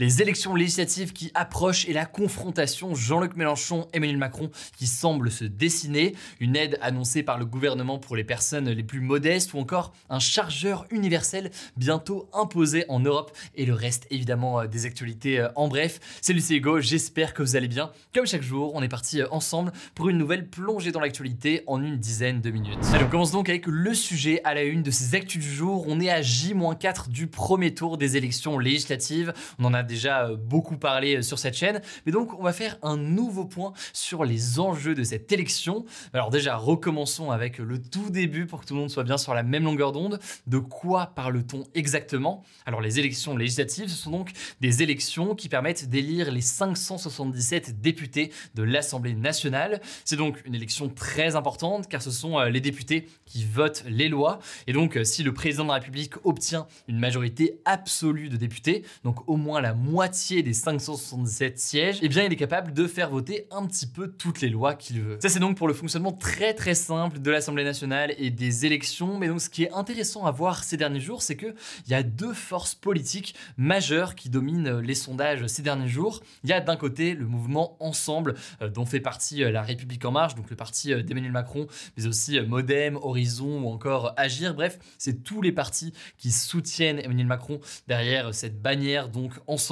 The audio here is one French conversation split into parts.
Les élections législatives qui approchent et la confrontation Jean-Luc Mélenchon, Emmanuel Macron qui semble se dessiner, une aide annoncée par le gouvernement pour les personnes les plus modestes ou encore un chargeur universel bientôt imposé en Europe et le reste évidemment euh, des actualités euh, en bref. C'est Lucie Hugo, j'espère que vous allez bien. Comme chaque jour, on est parti euh, ensemble pour une nouvelle plongée dans l'actualité en une dizaine de minutes. Allez, on commence donc avec le sujet à la une de ces actus du jour. On est à J-4 du premier tour des élections législatives. On en a déjà euh, beaucoup parlé euh, sur cette chaîne, mais donc on va faire un nouveau point sur les enjeux de cette élection. Alors déjà, recommençons avec le tout début pour que tout le monde soit bien sur la même longueur d'onde. De quoi parle-t-on exactement? Alors les élections législatives, ce sont donc des élections qui permettent d'élire les 577 députés de l'Assemblée nationale. C'est donc une élection très importante car ce sont euh, les députés qui votent les lois. Et donc si le président de la République obtient une majorité absolue de députés, donc au moins la moitié des 577 sièges, eh bien il est capable de faire voter un petit peu toutes les lois qu'il veut. Ça c'est donc pour le fonctionnement très très simple de l'Assemblée nationale et des élections, mais donc ce qui est intéressant à voir ces derniers jours, c'est que il y a deux forces politiques majeures qui dominent les sondages ces derniers jours. Il y a d'un côté le mouvement Ensemble, euh, dont fait partie euh, la République en marche, donc le parti euh, d'Emmanuel Macron, mais aussi Modem, Horizon ou encore Agir. Bref, c'est tous les partis qui soutiennent Emmanuel Macron derrière cette bannière donc ensemble.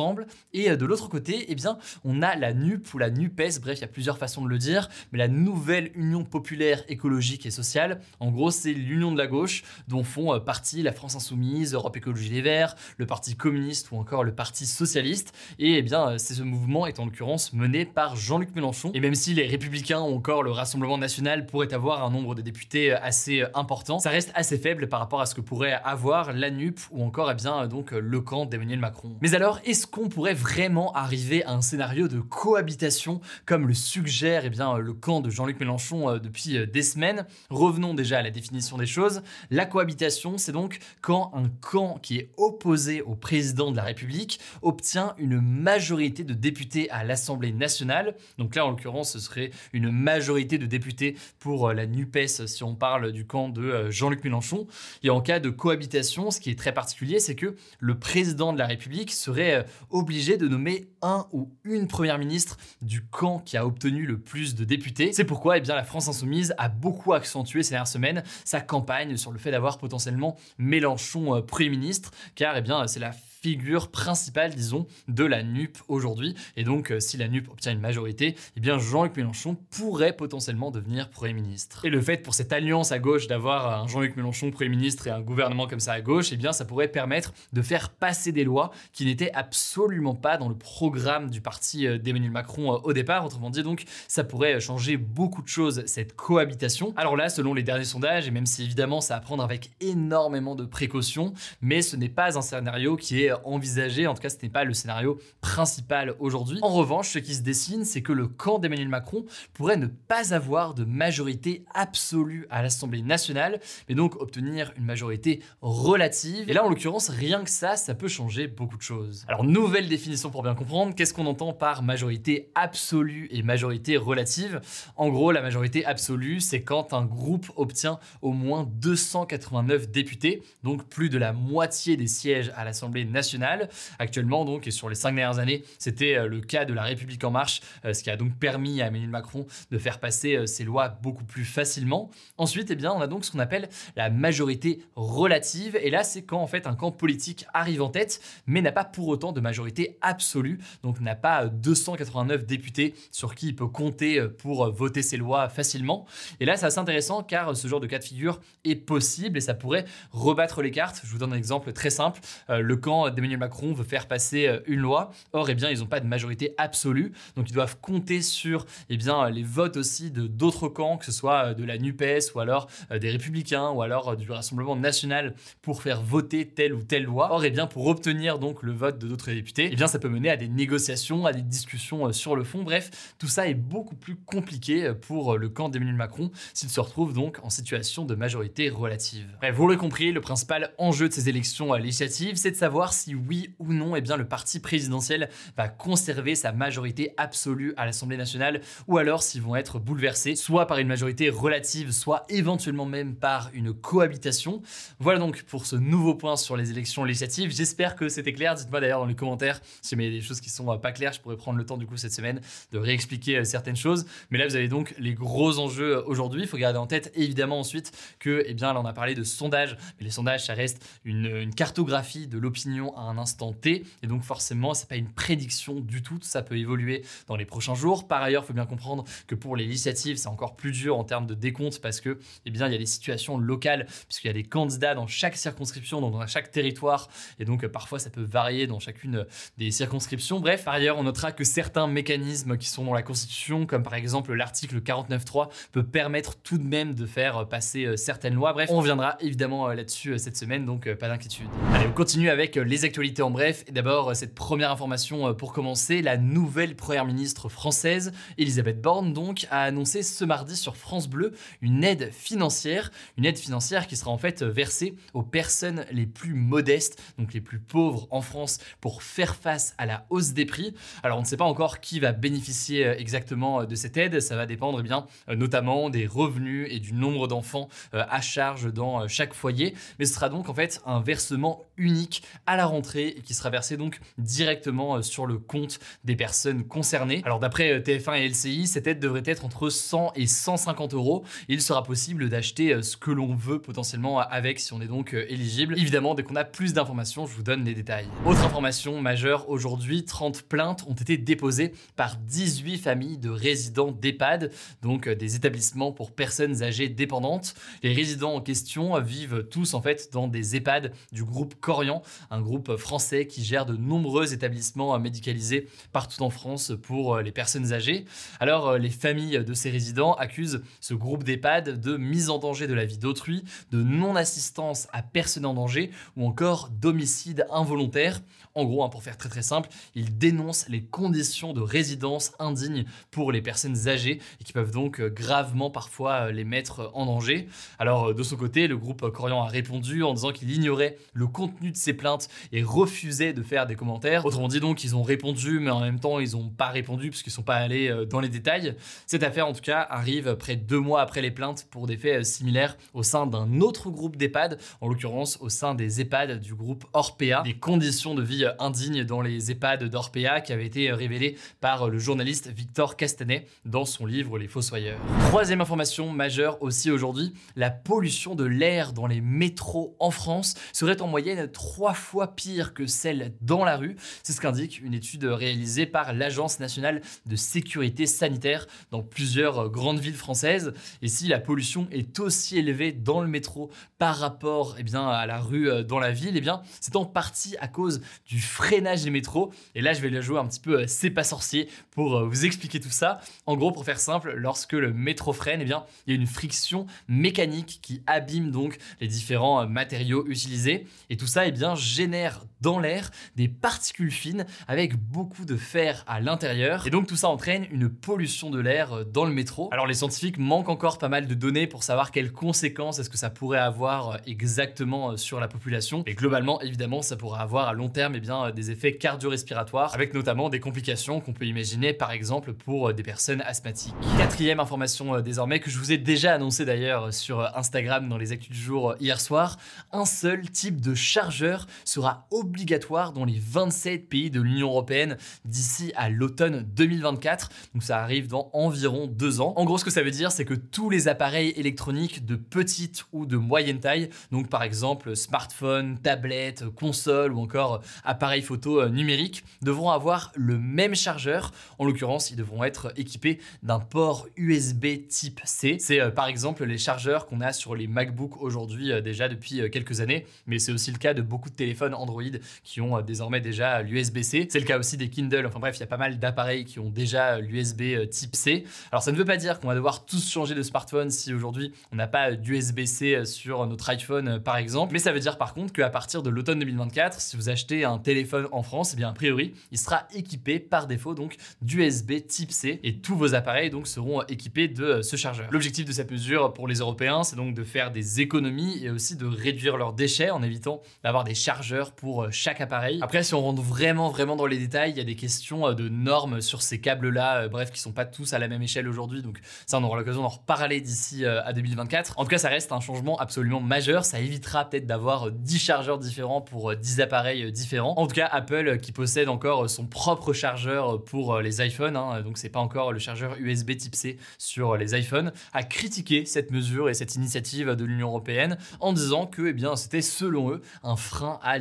Et euh, de l'autre côté, eh bien, on a la NUP ou la NUPES, bref, il y a plusieurs façons de le dire, mais la nouvelle Union populaire écologique et sociale. En gros, c'est l'union de la gauche dont font euh, partie la France Insoumise, Europe Écologie Les Verts, le Parti communiste ou encore le Parti socialiste. Et eh bien, euh, ce mouvement est en l'occurrence mené par Jean-Luc Mélenchon. Et même si les Républicains ou encore le Rassemblement national pourraient avoir un nombre de députés assez important, ça reste assez faible par rapport à ce que pourrait avoir la NUP ou encore eh bien donc le camp d'Emmanuel Macron. Mais alors, est-ce qu'on pourrait vraiment arriver à un scénario de cohabitation comme le suggère eh bien, le camp de Jean-Luc Mélenchon euh, depuis euh, des semaines? Revenons déjà à la définition des choses. La cohabitation, c'est donc quand un camp qui est opposé au président de la République obtient une majorité de députés à l'Assemblée nationale. Donc là, en l'occurrence, ce serait une majorité de députés pour euh, la NUPES si on parle du camp de Jean-Luc Mélenchon. Et en cas de cohabitation, ce qui est très particulier, c'est que le président de la République serait euh, obligé de nommer un ou une première ministre du camp qui a obtenu le plus de députés. C'est pourquoi eh bien, la France Insoumise a beaucoup accentué ces dernières semaines sa campagne sur le fait d'avoir potentiellement Mélenchon euh, Premier ministre, car eh bien, c'est la figure principale, disons, de la NUP aujourd'hui. Et donc, euh, si la NUP obtient une majorité, eh bien Jean-Luc Mélenchon pourrait potentiellement devenir Premier ministre. Et le fait pour cette alliance à gauche d'avoir un Jean-Luc Mélenchon Premier ministre et un gouvernement comme ça à gauche, eh bien ça pourrait permettre de faire passer des lois qui n'étaient absolument pas dans le programme du parti euh, d'Emmanuel Macron euh, au départ. Autrement dit, donc, ça pourrait changer beaucoup de choses, cette cohabitation. Alors là, selon les derniers sondages, et même si évidemment ça à prendre avec énormément de précautions, mais ce n'est pas un scénario qui est envisagé, en tout cas ce n'est pas le scénario principal aujourd'hui. En revanche, ce qui se dessine, c'est que le camp d'Emmanuel Macron pourrait ne pas avoir de majorité absolue à l'Assemblée nationale, mais donc obtenir une majorité relative. Et là, en l'occurrence, rien que ça, ça peut changer beaucoup de choses. Alors, nouvelle définition pour bien comprendre, qu'est-ce qu'on entend par majorité absolue et majorité relative? En gros, la majorité absolue, c'est quand un groupe obtient au moins 289 députés, donc plus de la moitié des sièges à l'Assemblée nationale national. Actuellement, donc, et sur les cinq dernières années, c'était euh, le cas de la République en marche, euh, ce qui a donc permis à Emmanuel Macron de faire passer euh, ses lois beaucoup plus facilement. Ensuite, eh bien, on a donc ce qu'on appelle la majorité relative. Et là, c'est quand en fait un camp politique arrive en tête, mais n'a pas pour autant de majorité absolue, donc n'a pas 289 députés sur qui il peut compter pour voter ses lois facilement. Et là, c'est assez intéressant car ce genre de cas de figure est possible et ça pourrait rebattre les cartes. Je vous donne un exemple très simple. le camp d'Emmanuel Macron veut faire passer une loi. Or, eh bien, ils n'ont pas de majorité absolue, donc ils doivent compter sur eh bien, les votes aussi de d'autres camps, que ce soit de la NUPES ou alors des Républicains ou alors du Rassemblement national pour faire voter telle ou telle loi. Or, eh bien, pour obtenir donc le vote de d'autres députés, eh bien, ça peut mener à des négociations, à des discussions sur le fond. Bref, tout ça est beaucoup plus compliqué pour le camp d'Emmanuel Macron s'il se retrouve donc en situation de majorité relative. Bref, vous l'aurez compris, le principal enjeu de ces élections législatives, c'est de savoir si oui ou non, eh bien, le parti présidentiel va conserver sa majorité absolue à l'Assemblée nationale ou alors s'ils vont être bouleversés, soit par une majorité relative, soit éventuellement même par une cohabitation. Voilà donc pour ce nouveau point sur les élections législatives. J'espère que c'était clair. Dites-moi d'ailleurs dans les commentaires si y a des choses qui sont euh, pas claires. Je pourrais prendre le temps du coup cette semaine de réexpliquer euh, certaines choses. Mais là, vous avez donc les gros enjeux euh, aujourd'hui. Il faut garder en tête évidemment ensuite que, eh bien, là, on a parlé de sondages. Mais les sondages, ça reste une cartographie de l'opinion à un instant T. Et donc forcément, c'est pas une prédiction du tout, ça peut évoluer dans les prochains jours. Par ailleurs, il faut bien comprendre que pour les législatives, c'est encore plus dur en termes de décompte parce que, eh bien, il y a des situations locales, puisqu'il y a des candidats dans chaque circonscription, dans chaque territoire, et donc parfois ça peut varier dans chacune des circonscriptions. Bref, par ailleurs, on notera que certains mécanismes qui sont dans la Constitution, comme par exemple l'article 49.3, peut permettre tout de même de faire passer euh, certaines lois. Bref, on reviendra évidemment euh, là-dessus euh, cette semaine, donc pas d'inquiétude. Allez, on continue avec les actualités en bref. Et d'abord, cette première information euh, pour commencer, la nouvelle première ministre française, Elisabeth Borne, donc, a annoncé ce mardi sur France Bleu une aide financière, une aide financière qui sera en fait versée aux personnes les plus modestes, donc les plus pauvres en France, pour faire face à la hausse des prix. Alors, on ne sait pas encore qui va bénéficier euh, exactement euh, de cette aide, ça va dépendre eh bien notamment des revenus et du nombre d'enfants à charge dans chaque foyer, mais ce sera donc en fait un versement unique à la rentrée qui sera versé donc directement euh, sur le compte des personnes concernées. Alors d'après euh, TF1 et LCI, cette aide devrait être entre 100 et 150 euros. Il sera possible d'acheter euh, ce que l'on veut potentiellement avec si on est donc éligible. Évidemment, dès qu'on a plus d'informations, je vous donne les détails. Autre information majeure aujourd'hui, 30 plaintes ont été déposées par 18 familles de résidents d'EHPAD, donc des établissements pour personnes âgées dépendantes. Les résidents en question vivent tous en fait dans des EHPAD du groupe Corian, un groupe français qui gère de nombreux établissements médicalisés partout en France pour euh, les personnes âgées. Alors, euh, les familles de ces résidents accusent ce groupe d'EHPAD de mise en danger de la vie d'autrui, de non-assistance à personne en danger ou encore d'homicide involontaire. En gros, hein, pour faire très très simple, ils dénoncent les conditions de résidence indignes pour les personnes âgées et qui peuvent donc euh, gravement parfois les mettre en danger. Alors, de son côté, le groupe Corian a répondu en disant qu'il ignorait le contenu de ces plaintes et refusait de faire des commentaires. Autrement dit donc, ils ont répondu, mais en même temps, ils n'ont pas répondu puisqu'ils ne sont pas allés euh, dans les détails. Cette affaire, en tout cas, arrive près de deux mois après les plaintes pour des faits euh, similaires au sein d'un autre groupe d'EHPAD, en l'occurrence au sein des EHPAD du groupe Orpea. Des conditions de vie euh, indignes dans les EHPAD d'Orpea qui avaient été révélées par le journaliste Victor Castanet dans son livre Les Fossoyeurs. Troisième information majeure aussi aujourd'hui, la pollution de l'air dans les métros en France serait en moyenne trois fois pire que celle dans la rue. C'est ce qu'indique une étude réalisée par l'Agence nationale de sécurité sanitaire dans plusieurs grandes villes françaises. Et si la pollution est aussi élevée dans le métro par rapport eh bien, à la rue euh, dans la ville, eh c'est en partie à cause du freinage des métros. Et là, je vais le jouer un petit peu euh, c'est pas sorcier pour euh, vous expliquer tout ça. En gros, pour faire simple, lorsque le métro freine, eh bien, il y a une friction mécanique qui abîme donc les différents matériaux utilisés. Et tout ça eh bien, génère dans l'air des particules fines avec beaucoup de fer à l'intérieur. Et donc tout ça entraîne une pollution de l'air euh, dans le métro. Alors les scientifiques manquent encore pas mal de données pour savoir quelles conséquences est-ce que ça pourrait avoir euh, exactement euh, sur la population. Et globalement, évidemment, ça pourrait avoir à long terme eh bien, des effets cardio-respiratoires, avec notamment des complications qu'on peut imaginer par exemple pour des personnes asthmatiques. Quatrième information désormais que je vous ai déjà annoncé d'ailleurs sur Instagram dans les actus du jour hier soir, un seul type de chargeur sera obligatoire dans les 27 pays de l'Union européenne d'ici à l'automne 2024. Donc ça arrive dans environ deux ans. En gros, ce que ça veut dire, c'est que tous les appareils électroniques de petite ou de moyenne taille, donc par exemple smartphone, tablette, console ou encore appareil photo euh, numérique, devront avoir le même chargeur. En l'occurrence, ils devront être équipés d'un port USB type C. C'est euh, par exemple les chargeurs qu'on a sur les MacBook aujourd'hui euh, déjà depuis quelques années, mais c'est aussi le cas de beaucoup de téléphones Android qui ont désormais déjà l'USB-C. C'est le cas aussi des Kindle. Enfin bref, il y a pas mal d'appareils qui ont déjà l'USB type C. Alors ça ne veut pas dire qu'on va devoir tous changer de smartphone si aujourd'hui on n'a pas d'USB-C sur notre iPhone par exemple, mais ça veut dire par contre qu'à partir de l'automne 2024, si vous achetez un téléphone en France, eh bien a priori, il sera équipé par défaut donc d'USB type C et tous vos appareils donc seront équipés de ce chargeur. L'objectif de cette mesure pour les Européens, c'est donc de faire des économies et aussi de réduire leurs déchets en évitant d'avoir des chargeurs pour chaque appareil. Après, si on rentre vraiment vraiment dans les détails, il y a des questions de normes sur ces câbles-là, bref, qui sont pas tous à la même échelle aujourd'hui, donc ça on aura l'occasion d'en reparler d'ici à 2024. En tout cas, ça reste un changement absolument majeur, ça évitera peut-être d'avoir 10 chargeurs différents pour 10 appareils différents. En tout cas, Apple qui possède encore son propre chargeur pour les iPhones, hein, donc c'est pas encore le chargeur USB type C sur les iPhones, a critiqué cette mesure et cette initiative de l'Union européenne en disant que eh bien, c'était selon eux un frein à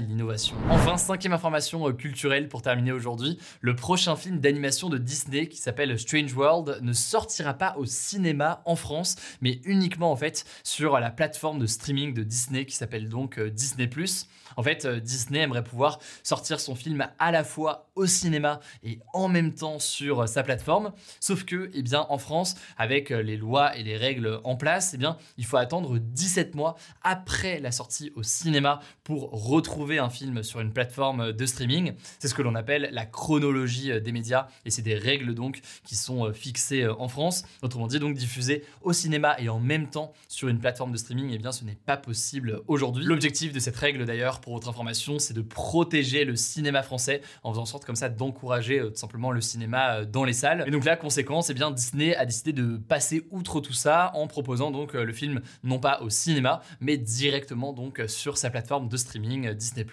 Enfin, cinquième information culturelle pour terminer aujourd'hui, le prochain film d'animation de Disney qui s'appelle Strange World ne sortira pas au cinéma en France, mais uniquement en fait sur la plateforme de streaming de Disney qui s'appelle donc euh, Disney ⁇ en fait, euh, Disney aimerait pouvoir sortir son film à la fois au cinéma et en même temps sur euh, sa plateforme. Sauf que, eh bien, en France, avec euh, les lois et les règles en place, eh bien, il faut attendre 17 mois après la sortie au cinéma pour retrouver un film sur une plateforme de streaming. C'est ce que l'on appelle la chronologie des médias et c'est des règles donc qui sont fixées en France. Autrement dit, donc diffuser au cinéma et en même temps sur une plateforme de streaming, eh bien, ce n'est pas possible aujourd'hui. L'objectif de cette règle d'ailleurs pour votre information, c'est de protéger le cinéma français en faisant en sorte comme ça d'encourager euh, tout simplement le cinéma euh, dans les salles. Et donc la conséquence, eh bien Disney a décidé de passer outre tout ça en proposant donc euh, le film non pas au cinéma, mais directement donc sur sa plateforme de streaming Disney+.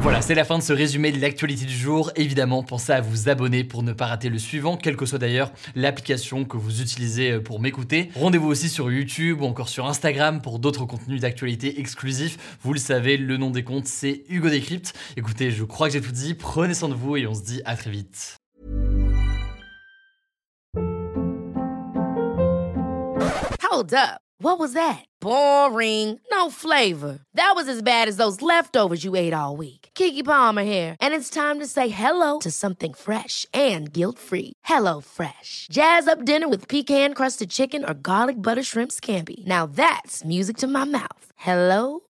Voilà, c'est la fin de ce résumé de l'actualité du jour. Évidemment, pensez à vous abonner pour ne pas rater le suivant, quelle que soit d'ailleurs l'application que vous utilisez pour m'écouter. Rendez-vous aussi sur YouTube ou encore sur Instagram pour d'autres contenus d'actualité exclusifs. Vous le savez, le nom des comptes, c'est Hugo Décrypte. Écoutez, je crois que j'ai tout dit. Prenez soin de vous et on se dit à très vite. Hold up. What was that? Boring. No flavor. That was as bad as those leftovers you ate all week. Kiki Palmer here, and it's time to say hello to something fresh and guilt-free. Hello Fresh. Jazz up dinner with pecan-crusted chicken or garlic butter shrimp scampi. Now that's music to my mouth. Hello